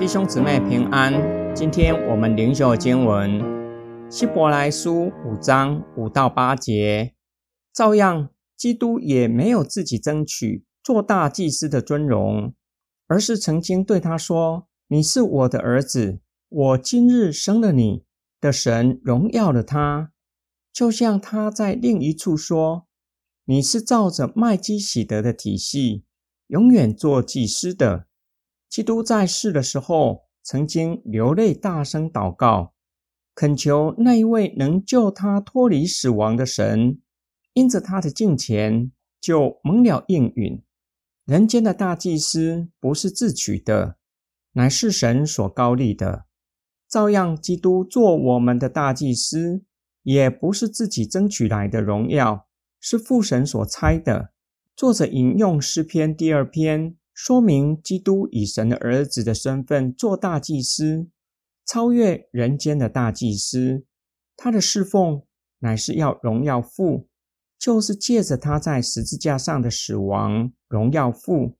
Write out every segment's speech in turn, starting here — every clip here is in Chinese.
弟兄姊妹平安。今天我们灵修经文《希伯来书》五章五到八节，照样，基督也没有自己争取做大祭司的尊荣，而是曾经对他说：“你是我的儿子，我今日生了你。”的神荣耀了他，就像他在另一处说：“你是照着麦基喜德的体系，永远做祭司的。”基督在世的时候，曾经流泪大声祷告，恳求那一位能救他脱离死亡的神，因着他的敬虔，就蒙了应允。人间的大祭司不是自取的，乃是神所高立的。照样，基督做我们的大祭司，也不是自己争取来的荣耀，是父神所差的。作者引用诗篇第二篇。说明基督以神的儿子的身份做大祭司，超越人间的大祭司。他的侍奉乃是要荣耀父，就是借着他在十字架上的死亡荣耀父，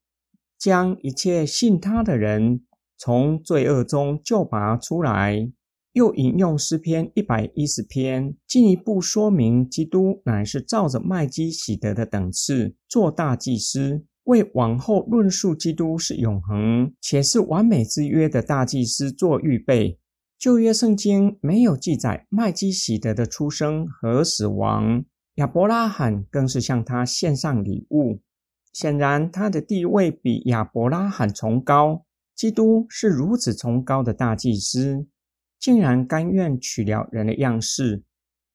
将一切信他的人从罪恶中救拔出来。又引用诗篇一百一十篇，进一步说明基督乃是照着麦基喜德的等次做大祭司。为往后论述基督是永恒且是完美之约的大祭司做预备。旧约圣经没有记载麦基喜德的出生和死亡，亚伯拉罕更是向他献上礼物。显然，他的地位比亚伯拉罕崇高。基督是如此崇高的大祭司，竟然甘愿取了人的样式，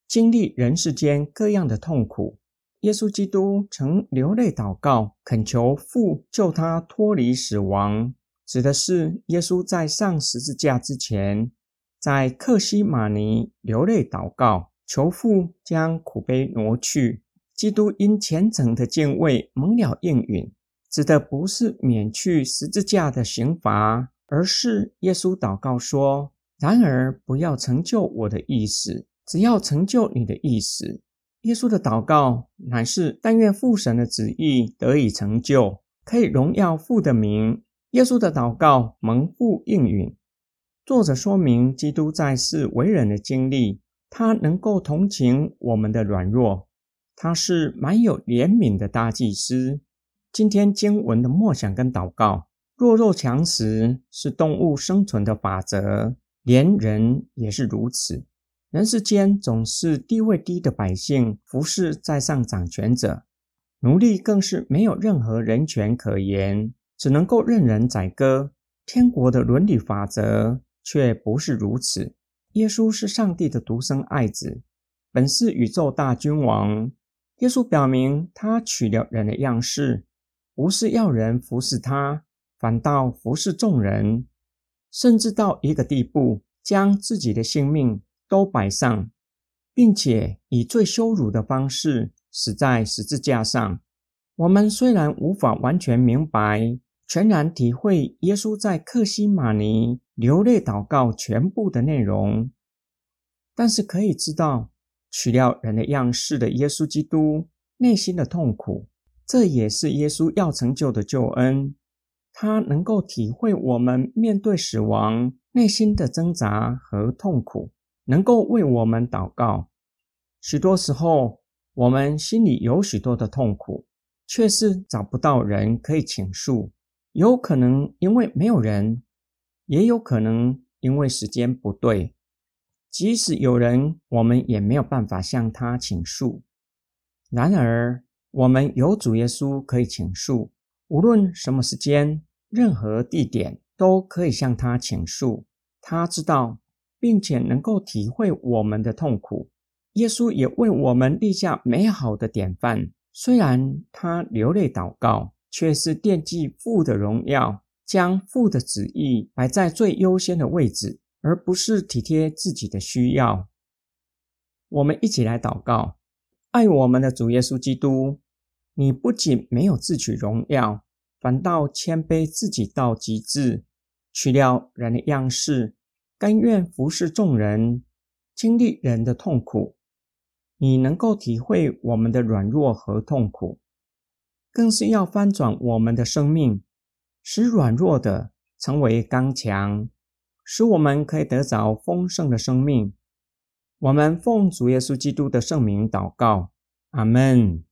经历人世间各样的痛苦。耶稣基督曾流泪祷告，恳求父救他脱离死亡，指的是耶稣在上十字架之前，在克西马尼流泪祷告，求父将苦悲挪去。基督因虔诚的敬畏蒙了应允，指的不是免去十字架的刑罚，而是耶稣祷告说：“然而不要成就我的意思，只要成就你的意思。”耶稣的祷告乃是但愿父神的旨意得以成就，可以荣耀父的名。耶稣的祷告蒙父应允。作者说明基督在世为人的经历，他能够同情我们的软弱，他是满有怜悯的大祭司。今天经文的默想跟祷告，弱肉强食是动物生存的法则，连人也是如此。人世间总是地位低的百姓服侍在上掌权者，奴隶更是没有任何人权可言，只能够任人宰割。天国的伦理法则却不是如此。耶稣是上帝的独生爱子，本是宇宙大君王。耶稣表明，他取了人的样式，不是要人服侍他，反倒服侍众人，甚至到一个地步，将自己的性命。都摆上，并且以最羞辱的方式死在十字架上。我们虽然无法完全明白、全然体会耶稣在克西马尼流泪祷告全部的内容，但是可以知道，取了人的样式的耶稣基督内心的痛苦，这也是耶稣要成就的救恩。他能够体会我们面对死亡内心的挣扎和痛苦。能够为我们祷告。许多时候，我们心里有许多的痛苦，却是找不到人可以倾诉。有可能因为没有人，也有可能因为时间不对。即使有人，我们也没有办法向他倾诉。然而，我们有主耶稣可以倾诉，无论什么时间、任何地点，都可以向他倾诉。他知道。并且能够体会我们的痛苦，耶稣也为我们立下美好的典范。虽然他流泪祷告，却是惦记父的荣耀，将父的旨意摆在最优先的位置，而不是体贴自己的需要。我们一起来祷告：爱我们的主耶稣基督，你不仅没有自取荣耀，反倒谦卑自己到极致，取了人的样式。甘愿服侍众人，经历人的痛苦，你能够体会我们的软弱和痛苦，更是要翻转我们的生命，使软弱的成为刚强，使我们可以得着丰盛的生命。我们奉主耶稣基督的圣名祷告，阿门。